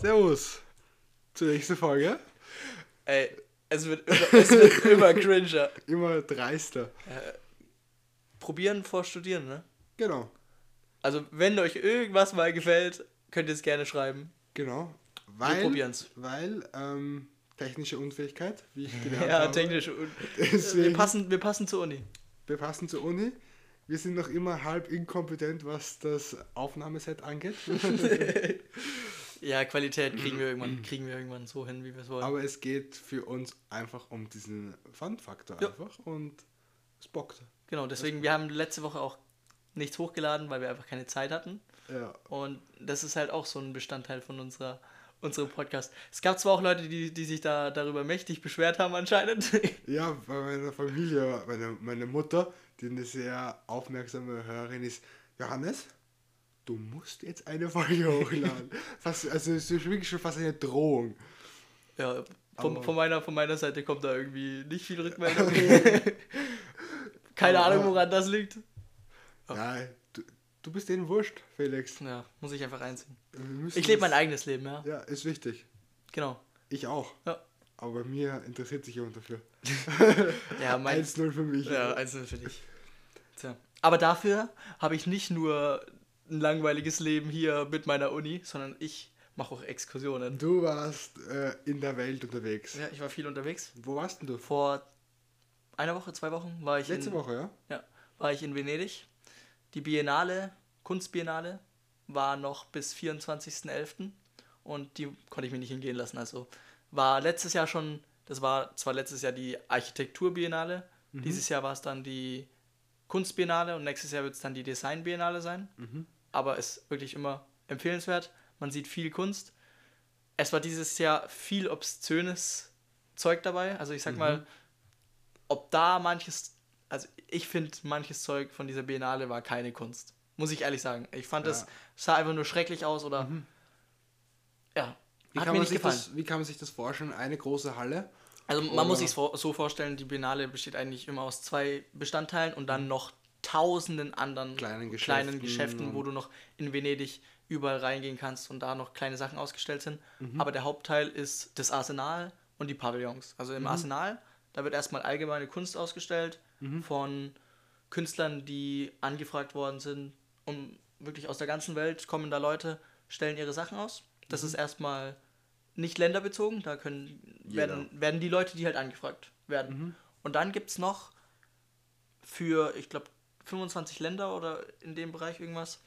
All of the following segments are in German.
Servus zur nächsten Folge. Ey, es wird immer, es wird immer cringer. Immer dreister. Probieren vor Studieren, ne? Genau, Also, wenn euch irgendwas mal gefällt, könnt ihr es gerne schreiben. genau. Wir Weil, probieren's. weil ähm, technische Unfähigkeit, wie ich gelernt Ja, habe. technisch. und- Deswegen- Wir passen, wir passen zur Uni. Wir passen zur Uni. Wir sind noch immer halb inkompetent, was das Aufnahmeset angeht. Ja, Qualität kriegen wir irgendwann, kriegen wir irgendwann so hin, wie wir es wollen. Aber es geht für uns einfach um diesen Fun-Faktor Ja. einfach und es bockt. Genau, deswegen, wir haben letzte Woche auch nichts hochgeladen, weil wir einfach keine Zeit hatten. Ja. Und das ist halt auch so ein Bestandteil von unserer, unserem Podcast. Es gab zwar auch Leute, die, die sich da darüber mächtig beschwert haben anscheinend. Ja, bei meiner Familie, meine, meine Mutter, die eine sehr aufmerksame Hörerin ist, Johannes, du musst jetzt eine Folge hochladen. fast, also es ist wirklich schon fast eine Drohung. ja, von, von, meiner, von meiner Seite kommt da irgendwie nicht viel Rückmeldung. Keine Aber- Ahnung, woran das liegt. Nein, du, du bist denen wurscht, Felix. Ja, muss ich einfach einziehen. Ich lebe mein eigenes Leben, ja. Ja, ist wichtig. Genau. Ich auch. Ja, Aber mir interessiert sich jemand dafür. ja mein, 1-0 für mich. Ja, einzeln für dich. Tja. Aber dafür habe ich nicht nur ein langweiliges Leben hier mit meiner Uni, sondern ich mache auch Exkursionen. Du warst äh, in der Welt unterwegs. Ja, ich war viel unterwegs. Wo warst denn du? Vor einer Woche, zwei Wochen war ich, Letzte in, Woche, ja? Ja, war ich in Venedig. Die Biennale, Kunstbiennale, war noch bis 24.11. und die konnte ich mir nicht hingehen lassen. Also war letztes Jahr schon, das war zwar letztes Jahr die Architekturbiennale, dieses Jahr war es dann die Kunstbiennale und nächstes Jahr wird es dann die Designbiennale sein. Aber ist wirklich immer empfehlenswert. Man sieht viel Kunst. Es war dieses Jahr viel obszönes Zeug dabei. Also ich sag mal, ob da manches, also ich finde manches Zeug von dieser Biennale war keine Kunst. Muss ich ehrlich sagen. Ich fand Ja. es sah einfach nur schrecklich aus oder ja, Wie hat kann, mir man nicht sich gefallen. das, wie kann man sich das vorstellen? Eine große Halle? Also man Oder- muss sich so vorstellen, die Biennale besteht eigentlich immer aus zwei Bestandteilen und dann noch tausenden anderen Kleinen kleinen Geschäften Geschäften, wo du noch in Venedig überall reingehen kannst und da noch kleine Sachen ausgestellt sind. Mhm. Aber der Hauptteil ist das Arsenal und die Pavillons. Also Mhm. im Arsenal, da wird erstmal allgemeine Kunst ausgestellt Mhm. von Künstlern, die angefragt worden sind. Und wirklich aus der ganzen Welt kommen da Leute, stellen ihre Sachen aus. Das Mhm. ist erstmal nicht länderbezogen, da können, werden, werden die Leute, die halt angefragt werden. Mhm. Und dann gibt es noch für, ich glaube, 25 Länder oder in dem Bereich irgendwas,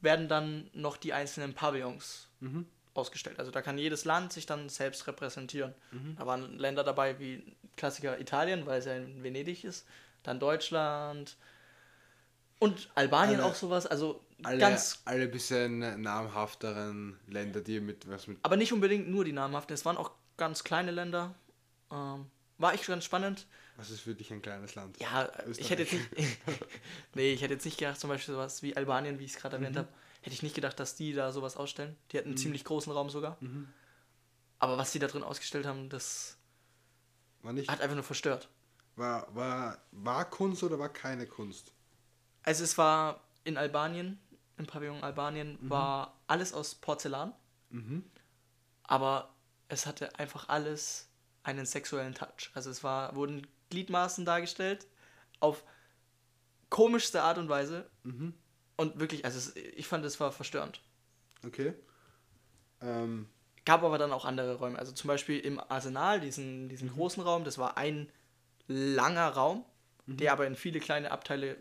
werden dann noch die einzelnen Pavillons Mhm. ausgestellt. Also da kann jedes Land sich dann selbst repräsentieren. Mhm. Da waren Länder dabei wie Klassiker Italien, weil es ja in Venedig ist, dann Deutschland und Albanien Alle- auch sowas. Also Alle, ganz, alle bisschen namhafteren Länder, die mit was mit. aber nicht unbedingt nur die namhaften. Es waren auch ganz kleine Länder. Ähm, war echt ganz spannend. Was ist für dich ein kleines Land? Ja, ich hätte jetzt nicht. nee, ich hätte jetzt nicht gedacht, zum Beispiel sowas wie Albanien, wie ich es gerade erwähnt habe, hätte ich nicht gedacht, dass die da sowas ausstellen. Die hatten einen ziemlich großen Raum sogar. Aber was die da drin ausgestellt haben, das War, nicht, hat einfach nur verstört. war, war, war Kunst oder war keine Kunst? Also es war in Albanien, im Pavillon Albanien, war alles aus Porzellan, Mhm. aber es hatte einfach alles einen sexuellen Touch. Also es war, wurden Gliedmaßen dargestellt auf komischste Art und Weise. Mhm. Und wirklich, also es, ich fand, es war verstörend. Okay. Ähm, Gab aber dann auch andere Räume. Also zum Beispiel im Arsenal, diesen, diesen großen Raum, das war ein langer Raum, der aber in viele kleine Abteile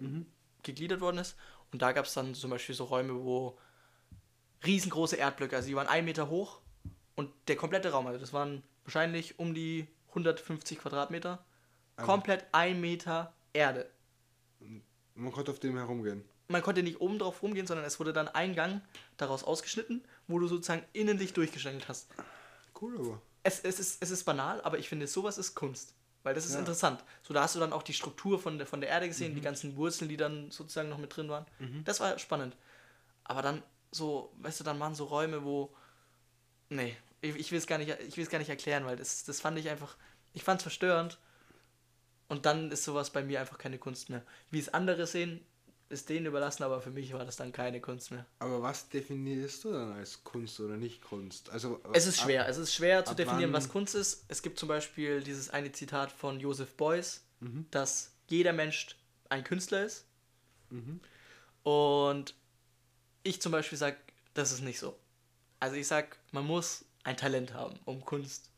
gegliedert worden ist. Und da gab es dann zum Beispiel so Räume, wo riesengroße Erdblöcke, also die waren ein Meter hoch und der komplette Raum, also das waren wahrscheinlich um die 150 Quadratmeter, komplett ein Meter Erde. man konnte auf dem herumgehen. Man konnte nicht oben drauf rumgehen, sondern es wurde dann ein Gang daraus ausgeschnitten, wo du sozusagen innen dich durchgeschränkelt hast. Cool, aber. es, es, ist, es ist banal, aber ich finde, sowas ist Kunst. Weil das ist Ja. interessant. So, da hast du dann auch die Struktur von der, von der Erde gesehen, die ganzen Wurzeln, die dann sozusagen noch mit drin waren. Das war spannend. Aber dann so, weißt du, dann waren so Räume, wo. Nee, ich, ich will es gar nicht, ich will es gar nicht erklären, weil das, das fand ich einfach. Ich fand es verstörend. Und dann ist sowas bei mir einfach keine Kunst mehr. Wie es andere sehen, ist denen überlassen, aber für mich war das dann keine Kunst mehr. Aber was definierst du dann als Kunst oder nicht Kunst? Also Es ist ab- schwer. Es ist schwer zu definieren, was Kunst ist. Es gibt zum Beispiel dieses eine Zitat von Joseph Beuys, Mhm. dass jeder Mensch ein Künstler ist. Mhm. Und ich zum Beispiel sage, das ist nicht so. Also ich sage, man muss ein Talent haben, um Kunst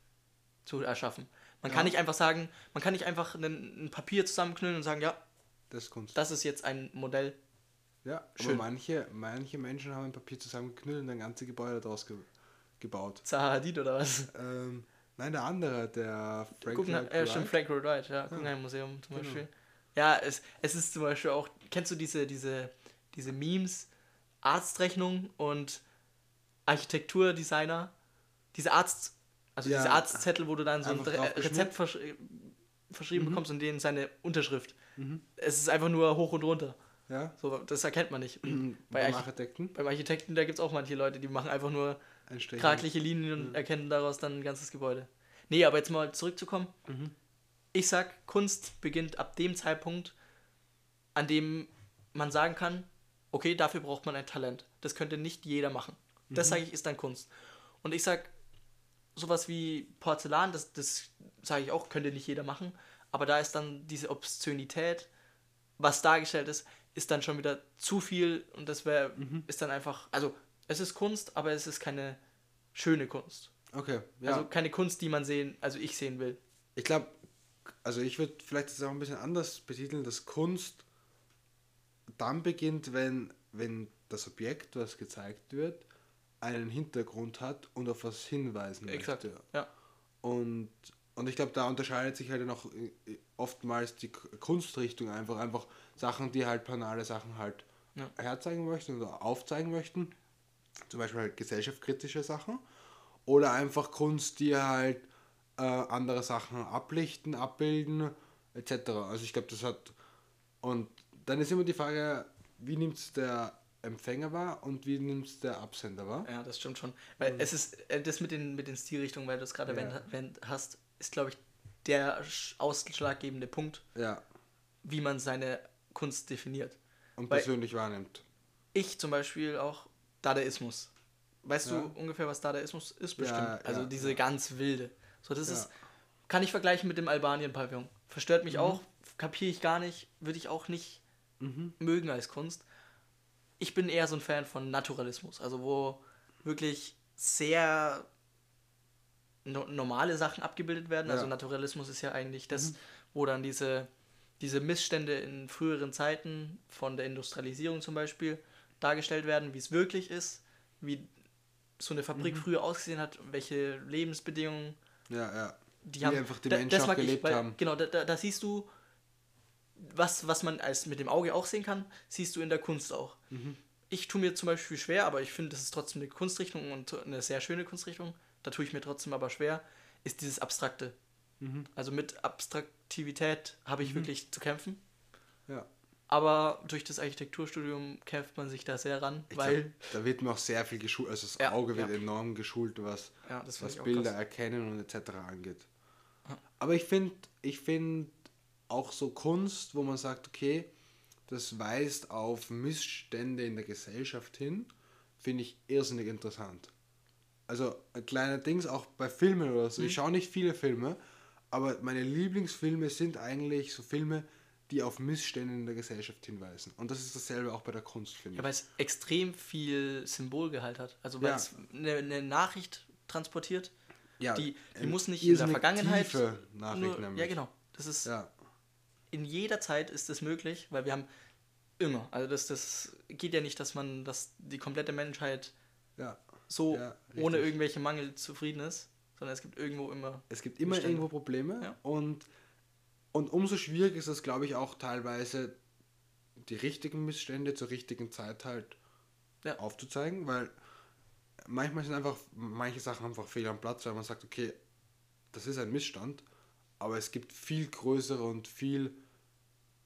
zu erschaffen. Man Ja. kann nicht einfach sagen, man kann nicht einfach ein, ein Papier zusammenknüllen und sagen, ja, Das ist Kunst. das ist jetzt ein Modell. ja, aber schön. manche, manche Menschen haben ein Papier zusammengeknüllt und ein ganzes Gebäude daraus ge gebaut. Zaha Hadid oder was? Ähm, nein, der andere, der Frank Lloyd äh, Wright. Frank Lloyd Wright, ja, Guggenheim Museum zum Genau. Beispiel. Ja, es, es ist zum Beispiel auch, kennst du diese, diese, diese Memes, Arztrechnung und Architekturdesigner, diese Arzt, also Ja. diese Arztzettel, wo du dann so ein Einfach draufgeschmiert. Rezept versch äh, verschrieben Mhm. bekommst und denen seine Unterschrift. Mhm. Es ist einfach nur hoch und runter. Ja, So, das erkennt man nicht. Bei beim Archi- Architekten. Beim Architekten, da gibt es auch manche Leute, die machen einfach nur Ein krakliche Linien und erkennen daraus dann ein ganzes Gebäude. Nee, aber jetzt mal zurückzukommen. Mhm. Ich sag, Kunst beginnt ab dem Zeitpunkt, an dem man sagen kann, okay, dafür braucht man ein Talent. Das könnte nicht jeder machen. Das sage ich, ist dann Kunst. Und ich sag, sowas wie Porzellan, das, das sage ich auch, könnte nicht jeder machen. Aber da ist dann diese Obszönität, was dargestellt ist, ist dann schon wieder zu viel und das wäre, ist dann einfach, also es ist Kunst, aber es ist keine schöne Kunst. Okay, ja. Also keine Kunst, die man sehen, also ich sehen will. ich glaube, also ich würde vielleicht das auch ein bisschen anders betiteln, dass Kunst dann beginnt, wenn, wenn das Objekt, was gezeigt wird, einen Hintergrund hat und auf was hinweisen Exakt. möchte. Ja. Und, und ich glaube, da unterscheidet sich halt noch äh, oftmals die Kunstrichtung einfach. Einfach Sachen, die halt banale Sachen halt Ja. herzeigen möchten oder aufzeigen möchten. Zum Beispiel halt gesellschaftskritische Sachen. Oder einfach Kunst, die halt äh, andere Sachen ablichten, abbilden, etc. Also ich glaube, das hat. Und dann ist immer die Frage, wie nimmt es der Empfänger wahr und wie nimmt es der Absender wahr? Ja, das stimmt schon. Weil es ist, äh, das mit den, mit den Stilrichtungen, weil du es gerade Ja. erwähnt, hast, ist, glaube ich, der sch- ausschlaggebende Punkt, Ja. wie man seine Kunst definiert. Und Weil- persönlich wahrnimmt. Ich zum Beispiel auch Dadaismus. Weißt Ja. du ungefähr, was Dadaismus ist? Bestimmt. Ja, also diese ganz wilde. So, das ist, kann ich vergleichen mit dem Albanien-Pavillon. Verstört mich Mhm. auch, kapiere ich gar nicht, würde ich auch nicht Mhm. mögen als Kunst. Ich bin eher so ein Fan von Naturalismus, also wo wirklich sehr no normale Sachen abgebildet werden. Also Ja. Naturalismus ist ja eigentlich das, wo dann diese, diese Missstände in früheren Zeiten von der Industrialisierung zum Beispiel dargestellt werden, wie es wirklich ist, wie so eine Fabrik früher ausgesehen hat, welche Lebensbedingungen Ja, ja. die haben. einfach die da- Menschen das auch mag ich, gelebt weil, haben. Genau, da, da, da siehst du, was, was man als mit dem Auge auch sehen kann, siehst du in der Kunst auch. Mhm. Ich tue mir zum Beispiel schwer, aber ich finde, das ist trotzdem eine Kunstrichtung und eine sehr schöne Kunstrichtung. Da tue ich mir trotzdem aber schwer, ist dieses Abstrakte. Mhm. Also mit Abstraktivität habe ich wirklich zu kämpfen. Ja. Aber durch das Architekturstudium kämpft man sich da sehr ran, Ich weil. glaub, da wird mir auch sehr viel geschult, also das Ja, Auge wird ja. enorm geschult, was, ja, finde was Bilder erkennen und etc. angeht. Aber ich finde ich find auch so Kunst, wo man sagt, okay, das weist auf Missstände in der Gesellschaft hin, finde ich irrsinnig interessant. Also ein kleiner Dings, auch bei Filmen oder so. Ich Mhm. schaue nicht viele Filme, aber meine Lieblingsfilme sind eigentlich so Filme, die auf Missstände in der Gesellschaft hinweisen. Und das ist dasselbe auch bei der Kunst, finde Ja, ich. weil es extrem viel Symbolgehalt hat. Also weil Ja. es eine, eine Nachricht transportiert, Ja, die, die muss nicht in der Vergangenheit. tiefe Nachricht Nur, ja, nämlich. genau. Das ist Ja, in jeder Zeit ist das möglich, weil wir haben immer. Also das, das geht ja nicht, dass man, dass die komplette Menschheit ja. so Ja, ohne irgendwelche Mangel zufrieden ist, sondern es gibt irgendwo immer. Es gibt immer Missstände. irgendwo Probleme Ja. und, und umso schwieriger ist es, glaube ich, auch teilweise die richtigen Missstände zur richtigen Zeit halt aufzuzeigen, weil manchmal sind einfach manche Sachen einfach fehl am Platz, weil man sagt, okay, das ist ein Missstand, aber es gibt viel größere und viel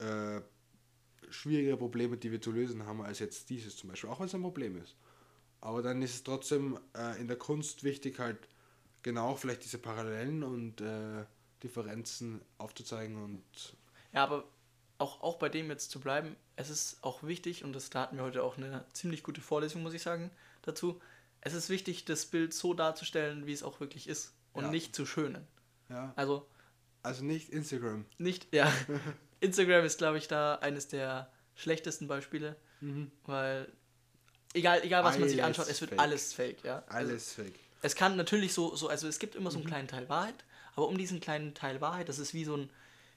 äh, schwierigere Probleme, die wir zu lösen haben, als jetzt dieses zum Beispiel, auch wenn es ein Problem ist. Aber dann ist es trotzdem äh, in der Kunst wichtig, halt genau vielleicht diese Parallelen und äh, Differenzen aufzuzeigen und Ja, aber auch, auch bei dem jetzt zu bleiben, es ist auch wichtig, und das, da hatten wir heute auch eine ziemlich gute Vorlesung, muss ich sagen, dazu. Es ist wichtig, das Bild so darzustellen, wie es auch wirklich ist und Ja. nicht zu schönen. Ja. Also Also nicht Instagram. nicht, ja. Instagram ist, glaube ich, da eines der schlechtesten Beispiele, Mhm. weil egal, egal was man sich Alles anschaut, es wird fake. alles fake, ja. Also, Alles fake. es kann natürlich so, so, also es gibt immer so Mhm. einen kleinen Teil Wahrheit, aber um diesen kleinen Teil Wahrheit, das ist wie so ein,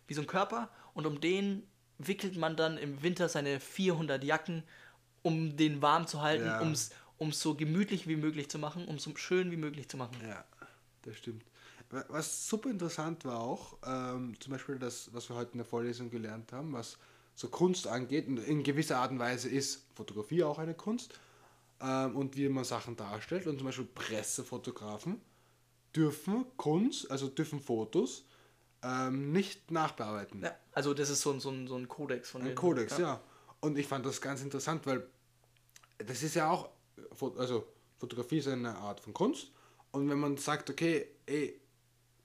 wie so ein Körper und um den wickelt man dann im Winter seine 400 Jacken, um den warm zu halten, Ja. um's um es so gemütlich wie möglich zu machen, um es so schön wie möglich zu machen. Ja, das stimmt. Wa- Was super interessant war auch, ähm, zum Beispiel das, was wir heute in der Vorlesung gelernt haben, was so Kunst angeht, und in gewisser Art und Weise ist Fotografie auch eine Kunst, ähm, und wie man Sachen darstellt. Und zum Beispiel Pressefotografen dürfen Kunst, also dürfen Fotos ähm, nicht nachbearbeiten. Ja, also das ist so ein, so ein, so ein Kodex von Ein. Kodex, ja. Und ich fand das ganz interessant, weil das ist ja auch, also Fotografie ist eine Art von Kunst. Und wenn man sagt, okay, ey,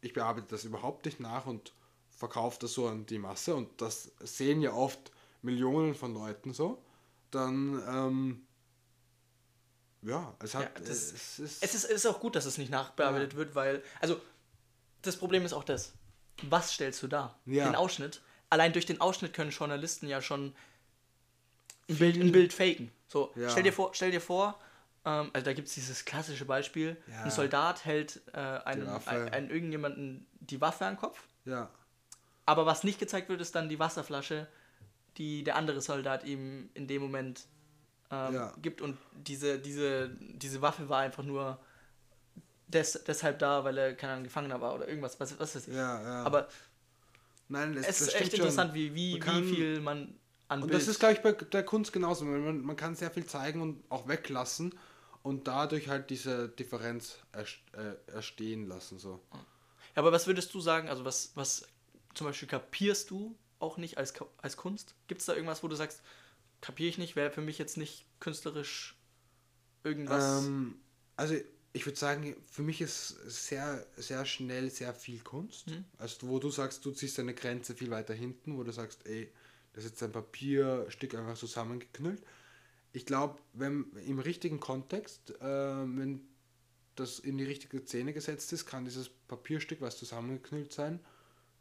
ich bearbeite das überhaupt nicht nach und verkaufe das so an die Masse und das sehen ja oft Millionen von Leuten so, dann, ähm, ja, es hat, Ja, das- es ist, Es ist, es ist auch gut, dass es nicht nachbearbeitet wird, weil, also, das Problem ist auch das. Was stellst du dar? Ja. Den Ausschnitt. Allein durch den Ausschnitt können Journalisten ja schon ein Bild, ein Bild faken. So, Ja. stell dir vor, stell dir vor, ähm, also da gibt es dieses klassische Beispiel, Ja. ein Soldat hält äh, einen, ein, einen irgendjemanden die Waffe an den Kopf, ja, aber was nicht gezeigt wird, ist dann die Wasserflasche, die der andere Soldat ihm in dem Moment ähm, Ja. gibt. Und diese, diese, diese Waffe war einfach nur des, deshalb da, weil er, keine Ahnung, Gefangener war oder irgendwas, was, was weiß ich. ja, ja. Aber Nein, das, es das ist echt schon. interessant, wie, wie, kann- wie viel man an Und Bild... das ist, glaube ich, bei der Kunst genauso. Man, man kann sehr viel zeigen und auch weglassen und dadurch halt diese Differenz äh, erstehen lassen. So. Ja, aber was würdest du sagen, also was, was zum Beispiel kapierst du auch nicht als, als Kunst? Gibt es da irgendwas, wo du sagst, kapiere ich nicht, wäre für mich jetzt nicht künstlerisch irgendwas... Ähm, also ich würde sagen, für mich ist sehr, sehr schnell sehr viel Kunst. Mhm. Also wo du sagst, du ziehst deine Grenze viel weiter hinten, wo du sagst, ey, das ist jetzt ein Papierstück einfach zusammengeknüllt. Ich glaube, wenn im richtigen Kontext, äh, wenn das in die richtige Szene gesetzt ist, kann dieses Papierstück, was zusammengeknüllt sein,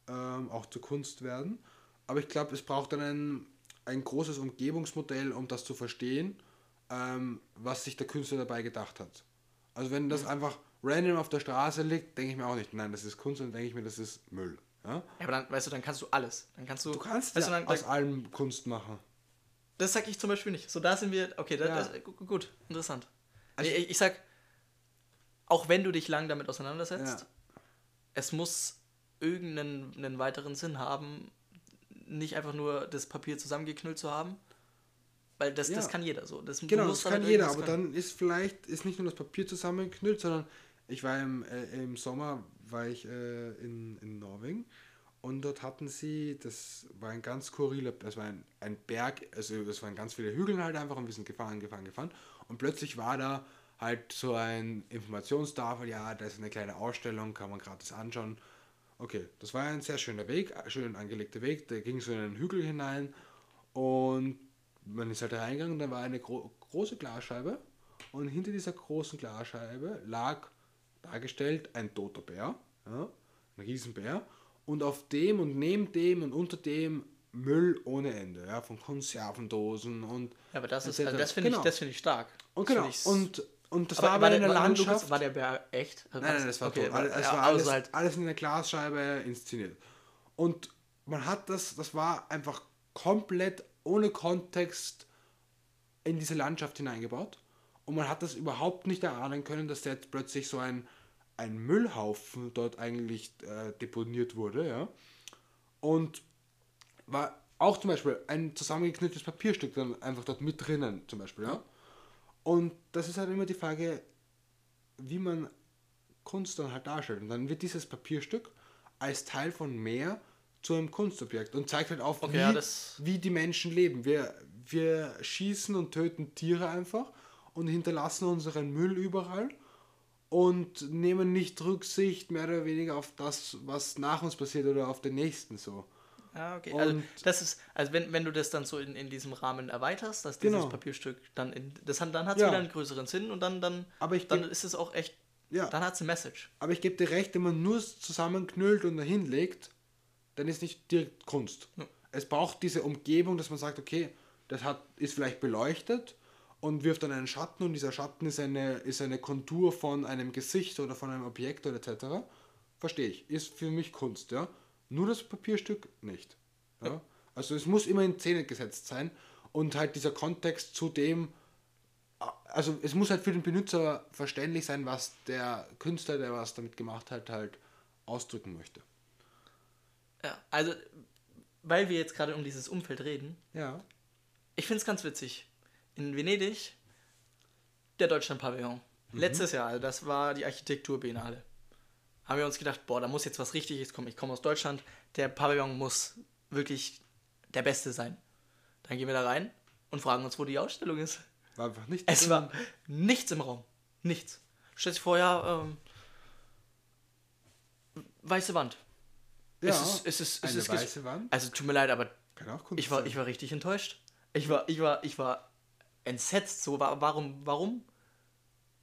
ähm, auch zur Kunst werden. Aber ich glaube, es braucht dann ein, ein großes Umgebungsmodell, um das zu verstehen, ähm, was sich der Künstler dabei gedacht hat. Also wenn das einfach random auf der Straße liegt, denke ich mir auch nicht, nein, das ist Kunst, dann denke ich mir, das ist Müll. Ja? Ja, aber dann, weißt du, dann kannst du alles. Dann kannst du. Du kannst weißt ja du, dann, aus dann, allem Kunst machen. Das sag ich zum Beispiel nicht. So, da sind wir. Okay, da, Ja. das, gu- gut, interessant. Also- ich, ich sag, auch wenn du dich lang damit auseinandersetzt, Ja. es muss irgendeinen einen weiteren Sinn haben, nicht einfach nur das Papier zusammengeknüllt zu haben. Weil das, das Ja. kann jeder so. Das, Genau, das kann damit jeder, aber können. dann ist vielleicht ist nicht nur das Papier zusammengeknüllt, sondern ich war im, äh, im Sommer war ich äh, in, in Norwegen und dort hatten sie, das war ein ganz skurriler, das war ein, ein Berg, also es waren ganz viele Hügel halt einfach und wir sind gefahren, gefahren, gefahren und plötzlich war da halt so ein Informationstafel, ja, da ist eine kleine Ausstellung, kann man gratis anschauen. Okay, das war ein sehr schöner Weg, schön angelegter Weg, der ging so in einen Hügel hinein und man ist halt reingegangen, da war eine gro große Glasscheibe und hinter dieser großen Glasscheibe lag dargestellt ein toter Bär, ja, ein Riesenbär und auf dem und neben dem und unter dem Müll ohne Ende, ja, von Konservendosen und Ja, aber das ist, also das finde Genau. ich, das finde ich stark. und Das genau und und das aber war aber war, in der, Landschaft. War der Bär echt? Nein, nein, das war okay, tot. Alles, es ja, war also alles, halt, alles in der Glasscheibe inszeniert. Und man hat das, das war einfach komplett ohne Kontext in diese Landschaft hineingebaut. Und man hat das überhaupt nicht erahnen können, dass da jetzt plötzlich so ein, ein Müllhaufen dort eigentlich äh, deponiert wurde. Ja? Und war auch zum Beispiel ein zusammengeknüpftes Papierstück dann einfach dort mit drinnen, zum Beispiel. Ja? Und das ist halt immer die Frage, wie man Kunst dann halt darstellt. Und dann wird dieses Papierstück als Teil von mehr zu einem Kunstobjekt und zeigt halt auf, Okay, wie, ja, das- wie die Menschen leben. Wir, wir schießen und töten Tiere einfach und hinterlassen unseren Müll überall und nehmen nicht Rücksicht mehr oder weniger auf das, was nach uns passiert oder auf den nächsten so. Ja, okay. Also das ist, also wenn, wenn du das dann so in, in diesem Rahmen erweiterst, dass dieses Genau. Papierstück dann in das hat, dann hat es Ja. wieder einen größeren Sinn und dann, dann, Aber ich dann geb- ist es auch echt, Ja. dann hat es eine Message. Aber ich gebe dir recht, wenn man nur zusammenknüllt und dahin legt, dann ist nicht direkt Kunst. Ja. Es braucht diese Umgebung, dass man sagt, okay, das hat, ist vielleicht beleuchtet und wirft dann einen Schatten und dieser Schatten ist eine, ist eine Kontur von einem Gesicht oder von einem Objekt oder etc. Verstehe ich. Ist für mich Kunst, ja. Nur das Papierstück nicht. Ja? Also es muss immer in Szene gesetzt sein und halt dieser Kontext zu dem, also es muss halt für den Benutzer verständlich sein, was der Künstler, der was damit gemacht hat, halt ausdrücken möchte. Ja, also weil wir jetzt gerade um dieses Umfeld reden, Ja. ich finde es ganz witzig. In Venedig, der Deutschland-Pavillon. Letztes Jahr, also das war die Architekturbiennale. Haben wir uns gedacht, boah, da muss jetzt was Richtiges kommen. Ich komme aus Deutschland, der Pavillon muss wirklich der Beste sein. Dann gehen wir da rein und fragen uns, wo die Ausstellung ist. War einfach nicht. Es war nichts im Raum. Nichts. Stellt sich vor, ja, ähm, weiße Wand. ja, es ist, es ist, es eine ist weiße Wand. Also tut mir leid, aber ich war, ich war richtig enttäuscht. Ich war, ich war, ich war entsetzt. So, wa- warum, warum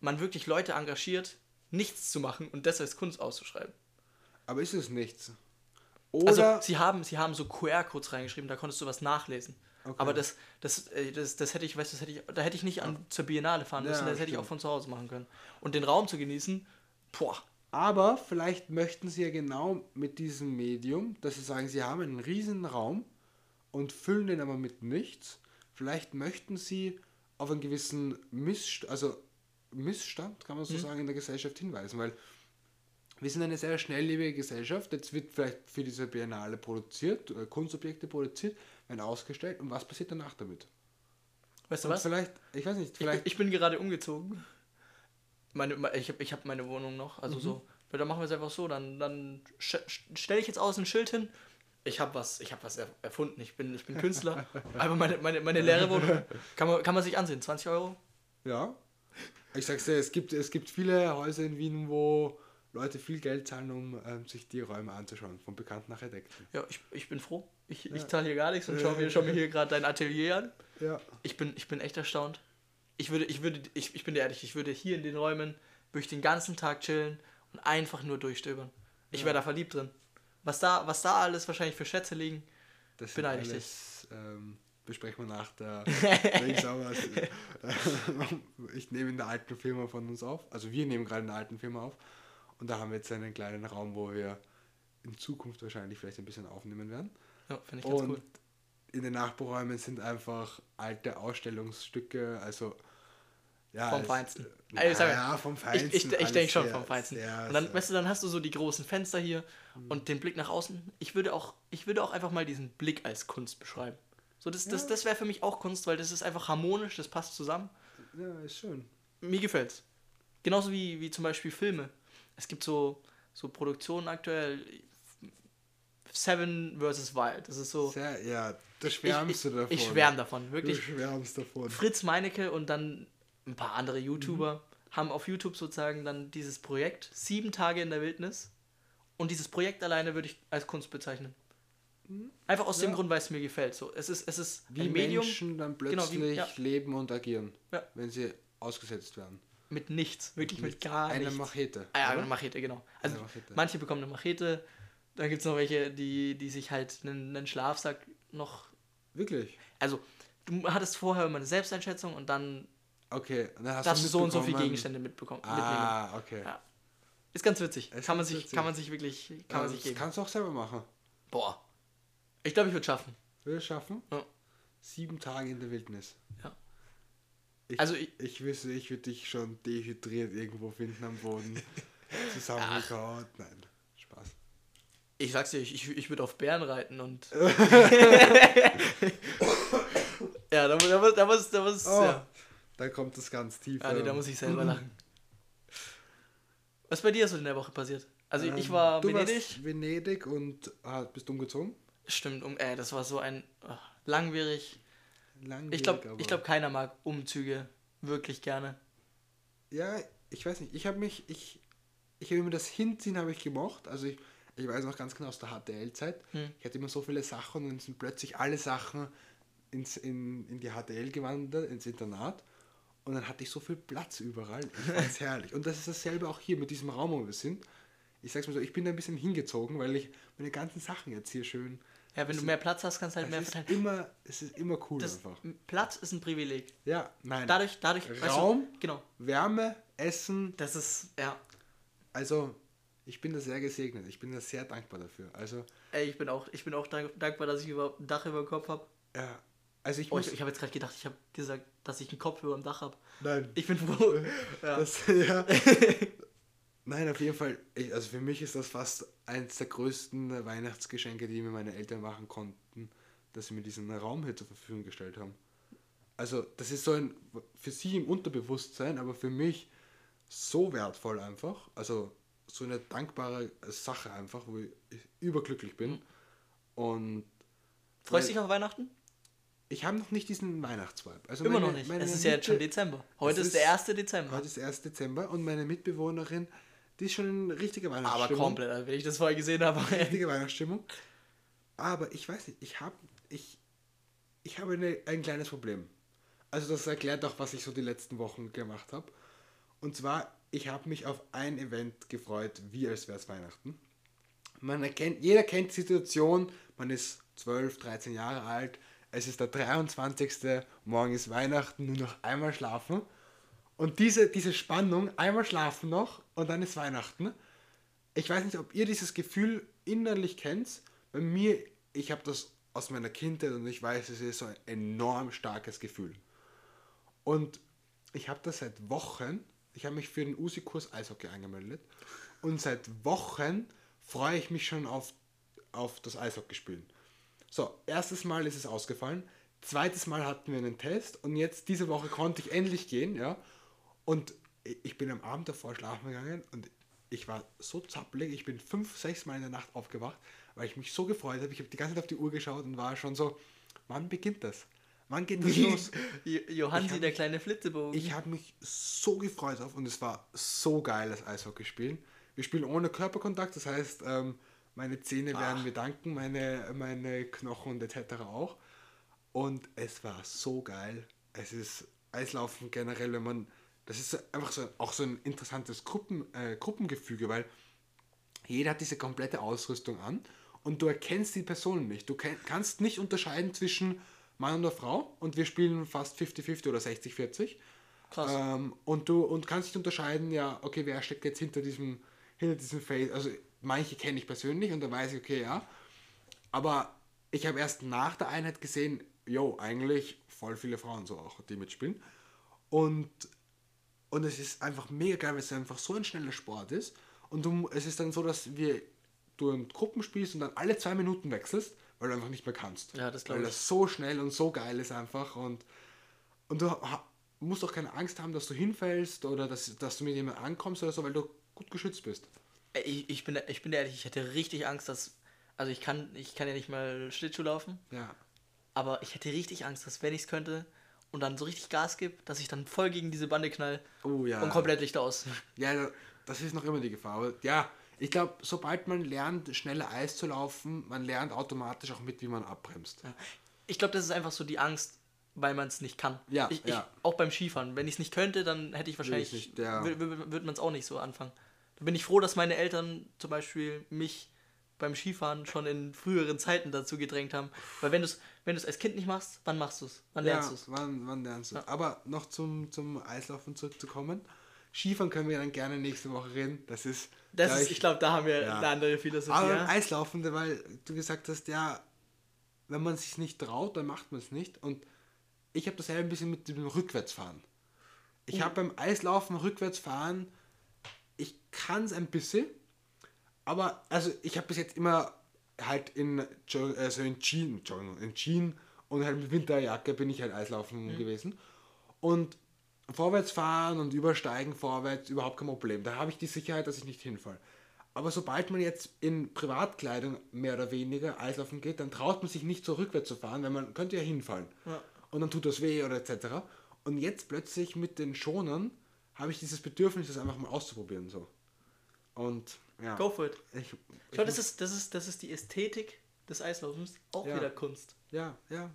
man wirklich Leute engagiert, nichts zu machen und das als Kunst auszuschreiben. Aber ist es nichts? Oder Also sie haben, sie haben so QR-Codes reingeschrieben, da konntest du was nachlesen. Okay. Aber das, das, äh, das, das hätte ich, weißt du, das hätte ich, da hätte ich nicht an, zur Biennale fahren Ja, müssen, das hätte ich auch von zu Hause machen können. Und den Raum zu genießen, boah, Aber vielleicht möchten sie ja genau mit diesem Medium, dass sie sagen, sie haben einen riesen Raum und füllen den aber mit nichts. Vielleicht möchten sie auf einen gewissen Missst also Missstand, kann man so sagen, in der Gesellschaft hinweisen, weil wir sind eine sehr schnelllebige Gesellschaft. Jetzt wird vielleicht für diese Biennale produziert, äh, Kunstobjekte produziert, werden ausgestellt und was passiert danach damit? weißt du Und was? vielleicht, ich weiß nicht, Ich, vielleicht ich bin gerade umgezogen. Meine, me- ich habe ich hab meine Wohnung noch, Mhm. also so. Ja, Dann machen wir es einfach so, dann, dann stelle ich jetzt außen ein Schild hin. Ich habe was, ich hab was er, erfunden, ich bin, ich bin Künstler. Aber meine, meine, meine leere Wohnung kann man, kann man sich ansehen, 20 Euro. Ja. Ich sag's dir, es gibt, es gibt viele Häuser in Wien, wo Leute viel Geld zahlen, um ähm, sich die Räume anzuschauen, von bekannten Architekten. Ja, ich, ich bin froh. Ich, ich zahle hier gar nichts und schau mir, schau mir hier gerade dein Atelier an. Ja. Ich bin, ich bin echt erstaunt. Ich würde, ich würde, ich, ich bin dir ehrlich, ich würde hier in den Räumen, würde ich den ganzen Tag chillen und einfach nur durchstöbern. Ich wäre da verliebt drin. Was da, was da alles wahrscheinlich für Schätze liegen, Das Beneide ich alles, ähm, besprechen wir nach der es, äh, ich nehme in der alten Firma von uns auf, also wir nehmen gerade in der alten Firma auf und da haben wir jetzt einen kleinen Raum, wo wir in Zukunft wahrscheinlich vielleicht ein bisschen aufnehmen werden. ja, finde ich ganz Und cool. in den Nachbarräumen sind einfach alte Ausstellungsstücke, also ja, Vom Feinsten. Ja, Also, mal, ja, vom Ich, Feinsten. ich, ich alles denke schon vom Feinsten. und dann, weißt du, dann hast du so die großen Fenster hier und den Blick nach außen. Ich würde auch, ich würde auch einfach mal diesen Blick als Kunst beschreiben. So, das, das, das wäre für mich auch Kunst, weil das ist einfach harmonisch, das passt zusammen. ja, ist schön. Mir gefällt's. Genauso wie, wie zum Beispiel Filme. Es gibt so, so Produktionen aktuell. Seven vs. Wild. Das ist so. Sehr, ja, Ich, schwärmst ich, du davon. ich schwärme davon, Du wirklich. schwärmst davon. Fritz Meinecke und dann ein paar andere YouTuber Mhm. haben auf YouTube sozusagen dann dieses Projekt, sieben Tage in der Wildnis. Und dieses Projekt alleine würde ich als Kunst bezeichnen. Einfach aus dem Mhm. Ja. Grund, weil es mir gefällt. So, es ist, es ist Wie ein Medium Menschen dann Genau, wie- plötzlich ja. leben und agieren, Ja. wenn sie ausgesetzt werden. mit nichts, wirklich mit, gar einer nichts. Machete. Ah ja, oder? eine Machete, genau. Also Machete. manche bekommen eine Machete, dann gibt es noch welche, die, die sich halt einen, einen Schlafsack noch. Wirklich? Also, du hattest vorher immer eine Selbsteinschätzung und dann Okay, dann hast darfst du so und so viele Gegenstände mitbekommen. mitnehmen. Ah, okay. Ja. Ist ganz witzig. Ist kann man, sich, witzig. kann man sich wirklich kann man Ja, sich das geben. kannst du auch selber machen. Boah. Ich glaube, ich würde schaffen. Will es schaffen? Ja. Sieben Tage in der Wildnis. Ja. Ich, Also ich- ich wüsste, ich würde dich schon dehydriert irgendwo finden am Boden. Zusammengekaut. Nein, Spaß. Ich sag's dir, ich, ich, ich würde auf Bären reiten und. ja, da, muss- da, muss- da muss. Da muss Oh, ja. Da kommt es ganz tief. Ah, nee, da ähm, muss ich selber lachen. Was bei dir so in der Woche passiert? Also ich ähm, war du Venedig. Warst Venedig und ah, bist umgezogen? Stimmt, um, äh, das war so ein oh, langwierig. Langwierig, Ich glaube, ich glaub, keiner mag Umzüge wirklich gerne. Ja, ich weiß nicht. Ich habe mich, ich, ich habe mir das Hinziehen habe ich gemocht. Also ich, Ich weiß noch ganz genau aus der HTL-Zeit. Hm. Ich hatte immer so viele Sachen und dann sind plötzlich alle Sachen ins, in, in die HTL gewandert, ins Internat. Und dann hatte ich so viel Platz überall. Ich fand's herrlich. Und das ist dasselbe auch hier mit diesem Raum, wo wir sind. Ich sag's mal so, ich bin da ein bisschen hingezogen, weil ich meine ganzen Sachen jetzt hier schön. Ja, wenn du mehr Platz hast, kannst du halt mehr ist verteilen. immer, es ist immer cool Das, einfach. Platz ist ein Privileg. Ja, nein. Dadurch, dadurch, weißt Raum? du, genau. Wärme, Essen, Das ist, ja. also ich bin da sehr gesegnet. Ich bin da sehr dankbar dafür. Also, Ey, ich bin auch, ich bin auch dank- dankbar, dass ich überhaupt ein Dach über dem Kopf habe. ja. Also ich Oh, ich, ich habe jetzt gerade gedacht, ich habe gesagt, dass ich einen Kopf über dem Dach habe. nein. Ich bin froh. ja. Das, ja. Nein, auf jeden Fall. Also für mich ist das fast eines der größten Weihnachtsgeschenke, die mir meine Eltern machen konnten, dass sie mir diesen Raum hier zur Verfügung gestellt haben. Also das ist so ein für sie im Unterbewusstsein, aber für mich so wertvoll einfach. Also so eine dankbare Sache einfach, wo ich überglücklich bin. Und Freust du dich auf Weihnachten? Ich habe noch nicht diesen Weihnachtsvibe. Also Immer meine- noch nicht. Es ist ja jetzt schon Mitte- Dezember. Heute Es ist der ist- 1. Dezember. Heute ist 1. Dezember und meine Mitbewohnerin, die ist schon in richtiger Aber Weihnachtsstimmung. komplett, also wenn ich das vorher gesehen habe. Richtige Weihnachtsstimmung. Aber ich weiß nicht, ich habe ich, ich eine, ein kleines Problem. Also das erklärt auch, was ich so die letzten Wochen gemacht habe. Und zwar, ich habe mich auf ein Event gefreut, wie als wäre es Weihnachten. Man erkennt, jeder kennt die Situation, man ist 12, 13 Jahre alt, es ist der 23. Morgen ist Weihnachten, nur noch einmal schlafen. Und diese, diese Spannung, einmal schlafen noch und dann ist Weihnachten. Ich weiß nicht, ob ihr dieses Gefühl innerlich kennt. Bei mir, ich habe das aus meiner Kindheit und ich weiß, es ist so ein enorm starkes Gefühl. Und ich habe das seit Wochen, ich habe mich für den USI-Kurs Eishockey angemeldet und seit Wochen freue ich mich schon auf, auf das Eishockeyspielen. So, erstes Mal ist es ausgefallen, zweites Mal hatten wir einen Test und jetzt diese Woche konnte ich endlich gehen, ja. Und ich bin am Abend davor schlafen gegangen und ich war so zappelig, ich bin fünf, sechs Mal in der Nacht aufgewacht, weil ich mich so gefreut habe. Ich habe die ganze Zeit auf die Uhr geschaut und war schon so, wann beginnt das? Wann geht das los? Johansi, der kleine Flitzebogen. Ich habe mich so gefreut auf und es war so geil, das Eishockey spielen. Wir spielen ohne Körperkontakt, das heißt, ähm, meine Zähne werden mir danken, meine, meine Knochen und etc. auch. Und es war so geil. Es ist Eislaufen generell, wenn man, das ist einfach so, auch so ein interessantes Gruppen, äh, Gruppengefüge, weil jeder hat diese komplette Ausrüstung an und du erkennst die Personen nicht. Du kannst nicht unterscheiden zwischen Mann und Frau und wir spielen fast 50-50 oder 60-40. Krass. Ähm, und du und kannst nicht unterscheiden, ja, okay, wer steckt jetzt hinter diesem, hinter diesem Face. Also manche kenne ich persönlich und da weiß ich, okay, ja. Aber ich habe erst nach der Einheit gesehen, jo, eigentlich voll viele Frauen so auch, die mitspielen. Und, und es ist einfach mega geil, weil es einfach so ein schneller Sport ist. Und du, es ist dann so, dass wir, du in Gruppen spielst und dann alle zwei Minuten wechselst, weil du einfach nicht mehr kannst. Ja, das glaub Weil ich. das so schnell und so geil ist einfach. Und, und du musst auch keine Angst haben, dass du hinfällst oder dass, dass du mit jemandem ankommst oder so, weil du gut geschützt bist. Ich, ich, bin, ich bin ehrlich, ich hätte richtig Angst, dass. Also ich kann, ich kann ja nicht mal Schlittschuh laufen, Ja. aber ich hätte richtig Angst, dass wenn ich es könnte und dann so richtig Gas gebe, dass ich dann voll gegen diese Bande knall Oh ja. und komplett Licht aus. Ja, das ist noch immer die Gefahr. Aber ja, ich glaube, sobald man lernt, schneller Eis zu laufen, man lernt automatisch auch mit, wie man abbremst. Ich glaube, das ist einfach so die Angst, weil man es nicht kann. Ja, ich, ja. Ich, auch beim Skifahren. Wenn ich es nicht könnte, dann hätte ich wahrscheinlich, nicht, ja. würde man es auch nicht so anfangen. Da bin ich froh, dass meine Eltern zum Beispiel mich beim Skifahren schon in früheren Zeiten dazu gedrängt haben. Weil wenn du es wenn du's als Kind nicht machst, wann machst du es? Wann lernst du ja, es? wann, wann lernst du Aber noch zum, zum Eislaufen zurückzukommen. Skifahren können wir dann gerne nächste Woche reden. Das ist. Das ist, ich glaube, da haben wir Ja. eine andere Philosophie. Aber ja. Eislaufen, weil du gesagt hast, ja, wenn man sich nicht traut, dann macht man es nicht. Und ich habe dasselbe ein bisschen mit dem Rückwärtsfahren. Ich habe beim Eislaufen Rückwärtsfahren, ich kann es ein bisschen, aber also ich habe bis jetzt immer halt in, also in Entschuldigung, in Jeans und halt mit Winterjacke bin ich halt Eislaufen gewesen. Und vorwärts fahren und übersteigen vorwärts, überhaupt kein Problem. Da habe ich die Sicherheit, dass ich nicht hinfalle. Aber sobald man jetzt in Privatkleidung mehr oder weniger Eislaufen geht, dann traut man sich nicht so rückwärts zu fahren, weil man könnte ja hinfallen. Ja. Und dann tut das weh oder etc. Und jetzt plötzlich mit den Schonern habe ich dieses Bedürfnis, das einfach mal auszuprobieren. So. Und ja. Go for it. Ich, Ich glaube, das ist, das, ist, das ist die Ästhetik des Eislaufens. Auch Ja. wieder Kunst. Ja, ja.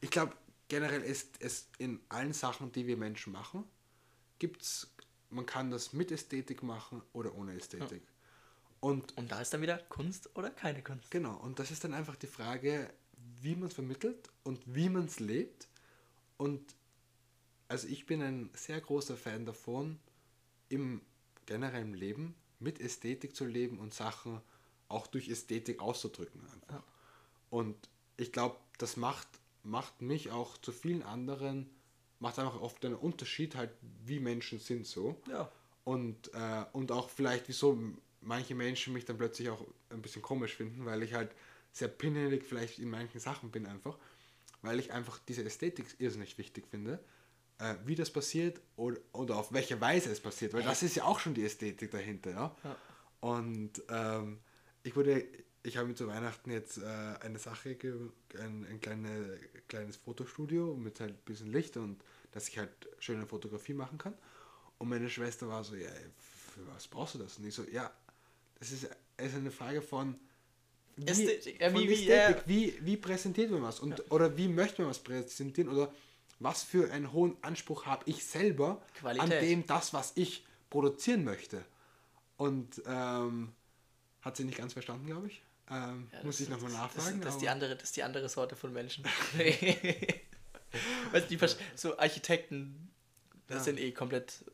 Ich glaube, generell ist es in allen Sachen, die wir Menschen machen, gibt's, man kann das mit Ästhetik machen oder ohne Ästhetik. Und Und da ist dann wieder Kunst oder keine Kunst. genau, und das ist dann einfach die Frage, wie man es vermittelt und wie man es lebt. Und also ich bin ein sehr großer Fan davon, im generellen Leben mit Ästhetik zu leben und Sachen auch durch Ästhetik auszudrücken. Einfach. Und ich glaube, das macht, macht mich auch zu vielen anderen, macht einfach oft einen Unterschied, halt wie Menschen sind so. Ja. Und, äh, und auch vielleicht, wieso manche Menschen mich dann plötzlich auch ein bisschen komisch finden, weil ich halt sehr pinnig vielleicht in manchen Sachen bin einfach, weil ich einfach diese Ästhetik irrsinnig wichtig finde, äh, wie das passiert oder, oder auf welche Weise es passiert, weil das ist ja auch schon die Ästhetik dahinter, ja. Ja. Und ähm, ich wurde, ich habe mir zu Weihnachten jetzt äh, eine Sache, ge- ein, ein kleine, kleines Fotostudio mit halt ein bisschen Licht und dass ich halt schöne Fotografie machen kann. Und meine Schwester war so, ja, für was brauchst du das? Und ich so, ja, das ist, ist eine Frage von, wie, Ästhetik, ja, von wie- wie, Ästhetik, ja. wie, wie präsentiert man was? Und, Oder wie möchte man was präsentieren? Oder was für einen hohen Anspruch habe ich selber Qualität. an dem, das, was ich produzieren möchte? Und ähm, hat sie nicht ganz verstanden, glaube ich. Ähm, Ja, muss ich nochmal nachfragen. Das, das, ist die andere, das ist die andere Sorte von Menschen. weißt du, so Architekten, das Ja. sind eh komplett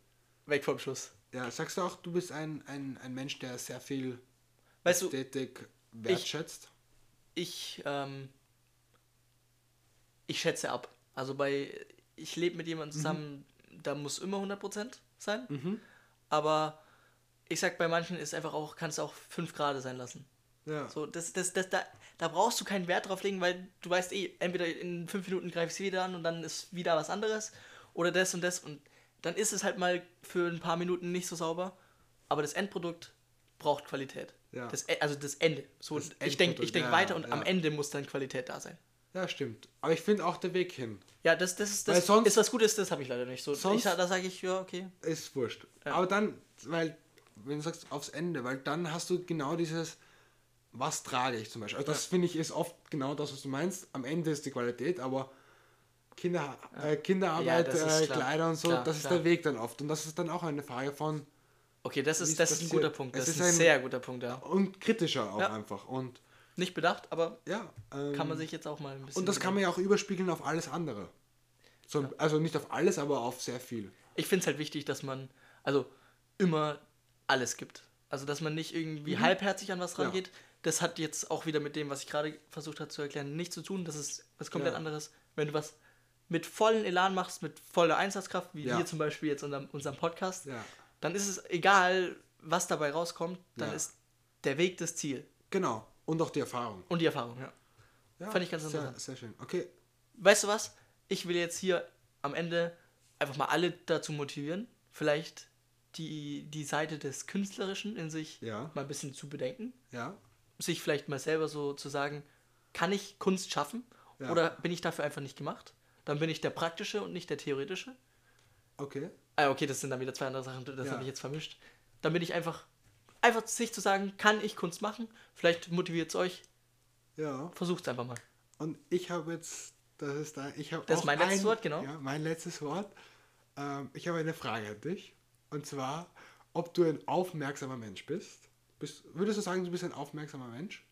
weg vom Schuss. ja, sagst du auch, du bist ein, ein, ein Mensch, der sehr viel Weißt du, Ästhetik wertschätzt? ich, ähm, ich schätze ab. Also bei, ich lebe mit jemandem zusammen, da muss immer 100% sein. Mhm. Aber ich sag, bei manchen ist einfach auch, kannst du auch 5 Grad sein lassen. Ja. So, das, das, das, da, da brauchst du keinen Wert drauf legen, weil du weißt eh, entweder in fünf Minuten greifst du wieder an und dann ist wieder was anderes oder das und das und dann ist es halt mal für ein paar Minuten nicht so sauber, aber das Endprodukt braucht Qualität. Ja. Das, E- also das Ende. So, Das ich denke ich denk ja, weiter und ja. am Ende muss dann Qualität da sein. Ja, stimmt. Aber ich finde auch der Weg hin Ja, das, das, das sonst- ist was Gutes, das habe ich leider nicht. So, Sonst- ich, da sage ich, ja, okay. ist wurscht. Ja. Aber dann, weil, wenn du sagst aufs Ende, weil dann hast du genau dieses, was trage ich zum Beispiel. Also das finde ich ist oft genau das, was du meinst. Am Ende ist die Qualität, aber Kinder, äh, Kinderarbeit, Ja, das ist äh. Kleider und so, Klar, das ist klar. der Weg dann oft. Und das ist dann auch eine Frage von, Okay, das ist, das ist ein guter Punkt. Das ist ist ein sehr guter Punkt, ja. und kritischer auch Ja. einfach. Und Nicht bedacht, aber ja. Ähm, kann man sich jetzt auch mal ein bisschen. und das kann man ja auch überspiegeln auf alles andere. So, Also nicht auf alles, aber auf sehr viel. ich finde es halt wichtig, dass man also immer alles gibt. Also dass man nicht irgendwie Mhm. halbherzig an was rangeht. Das hat jetzt auch wieder mit dem, was ich gerade versucht habe zu erklären, nichts zu tun. Das ist was komplett Ja. anderes. Wenn du was mit vollen Elan machst, mit voller Einsatzkraft, wie Ja. wir zum Beispiel jetzt unserem, unserem Podcast, Ja. dann ist es egal, was dabei rauskommt, dann Ja. ist der Weg das Ziel. Genau. Und auch die Erfahrung. Und die Erfahrung, ja. Ja, Fand ich ganz sehr, interessant. Sehr schön. Okay. Weißt du was? Ich will jetzt hier am Ende einfach mal alle dazu motivieren, vielleicht die, die Seite des Künstlerischen in sich Ja. mal ein bisschen zu bedenken. Ja. Sich vielleicht mal selber so zu sagen, kann ich Kunst schaffen Ja. oder bin ich dafür einfach nicht gemacht? Dann bin ich der praktische und nicht der theoretische. Okay. Ah, okay, das sind dann wieder zwei andere Sachen, das habe ich jetzt vermischt. Dann bin ich einfach, einfach sich zu sagen, kann ich Kunst machen? Vielleicht motiviert es euch, Ja. versucht es einfach mal. Und ich habe jetzt, das ist da, ich habe Das ist mein letztes ein- Wort, genau. Ja, mein letztes Wort. Ähm, ich habe eine Frage an dich. Und zwar, ob du ein aufmerksamer Mensch bist. bist würdest du sagen, du bist ein aufmerksamer Mensch?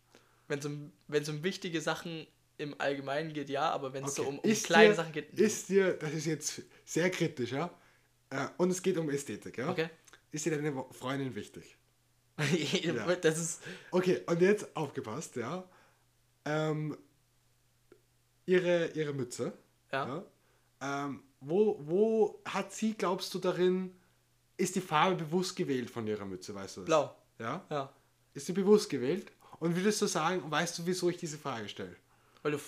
Wenn es um, wenn's um wichtige Sachen im Allgemeinen geht, ja, aber wenn es so Okay. um, um Ist kleine dir, Sachen geht. Ist dir, das ist jetzt sehr kritisch, ja? Äh, und es geht um Ästhetik, ja? Okay. Ist dir deine Freundin wichtig? das ist. Okay, und jetzt aufgepasst, ja. Ähm, ihre, ihre Mütze. Ja. Ja. Ähm, wo, wo hat sie, glaubst du, darin, ist die Farbe bewusst gewählt von ihrer Mütze, weißt du das? Blau. Ja? Ja. Ist sie bewusst gewählt? Und würdest du sagen, weißt du, wieso ich diese Frage stelle? Weil du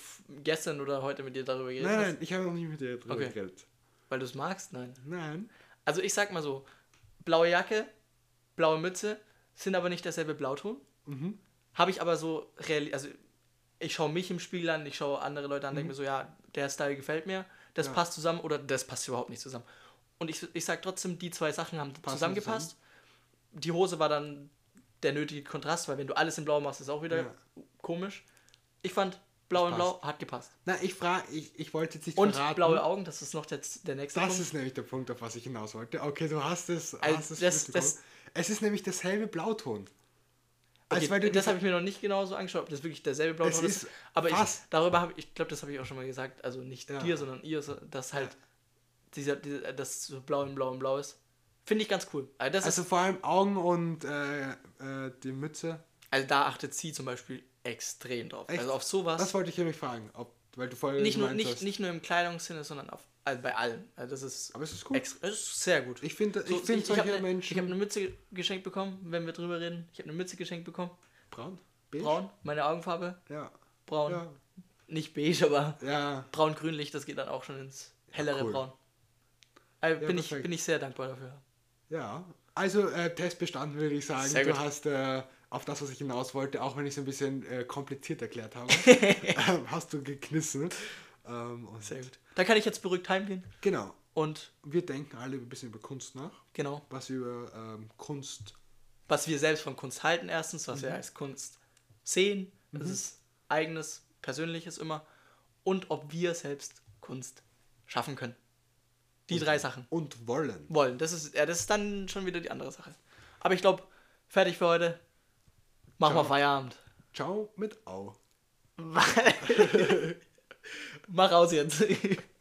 gestern oder heute mit dir darüber geredet Nein, hast. nein, ich habe noch nicht mit dir drüber Okay. geredet. Weil du es magst? Nein. Nein. Also ich sag mal so, blaue Jacke, blaue Mütze, sind aber nicht derselbe Blauton. Mhm. Habe ich aber so real, also ich schaue mich im Spiegel an, ich schaue andere Leute an, denke mir so, ja, der Style gefällt mir, das Mhm. Ja. passt zusammen oder das passt überhaupt nicht zusammen. Und ich, ich sag trotzdem, die zwei Sachen haben Passen zusammengepasst. die Hose war dann der nötige Kontrast, weil wenn du alles in Blau machst, ist auch wieder Ja. komisch. Ich fand Blau in Das Blau hat gepasst. Na, ich frage, ich, ich wollte jetzt nicht Und verraten. blaue Augen, das ist noch der, der nächste Das Punkt. ist nämlich der Punkt, auf was ich hinaus wollte. Okay, du hast es. Also hast es, das- mitbekommen. das- es ist nämlich derselbe Blauton. Okay, Als weil du das habe ich mir noch nicht genauso angeschaut, ob das wirklich derselbe Blau Es ist. ist Aber ich, darüber habe ich, glaube, das habe ich auch schon mal gesagt. Also nicht Ja. dir, sondern ihr, so- dass halt dieser, dieser, das so blau in blau in blau ist. Finde ich ganz cool. Also, Also ist, vor allem Augen und äh, äh, die Mütze. also da achtet sie zum Beispiel extrem drauf. Echt? Also auf sowas. Das wollte ich nämlich fragen, ob, weil du vorher nicht, nur, nicht, hast. nicht nur im Kleidungssinne, sondern auf, also bei allem. Also das ist, Aber es ist gut. extra, es ist sehr gut. Ich finde, So, ich finde ich habe solche eine, Menschen ich hab eine Mütze geschenkt bekommen, wenn wir drüber reden. Ich habe eine Mütze geschenkt bekommen. braun, beige. Braun, meine Augenfarbe, Ja. braun. Ja. Nicht beige, aber Ja. braun-grünlich, das geht dann auch schon ins hellere cool. Braun. Also bin, ich, bin ich sehr dankbar dafür. Ja. Also äh, Test bestanden würde ich sagen. Sehr du gut. hast äh, auf das, was ich hinaus wollte, auch wenn ich es ein bisschen äh, kompliziert erklärt habe, hast du geknissen. Ähm, und Sehr gut. Da kann ich jetzt beruhigt heimgehen. Genau. Und Wir denken alle ein bisschen über Kunst nach, genau, was wir über ähm, Kunst was wir selbst von Kunst halten, erstens, was wir als Kunst sehen, das ist eigenes, persönliches immer. Und ob wir selbst Kunst schaffen können. Die drei Sachen. und wollen. Wollen. Das ist, ja, das ist dann schon wieder die andere Sache. Aber ich glaube, fertig für heute. Machen wir. Feierabend. Ciao mit Au. Mach aus jetzt.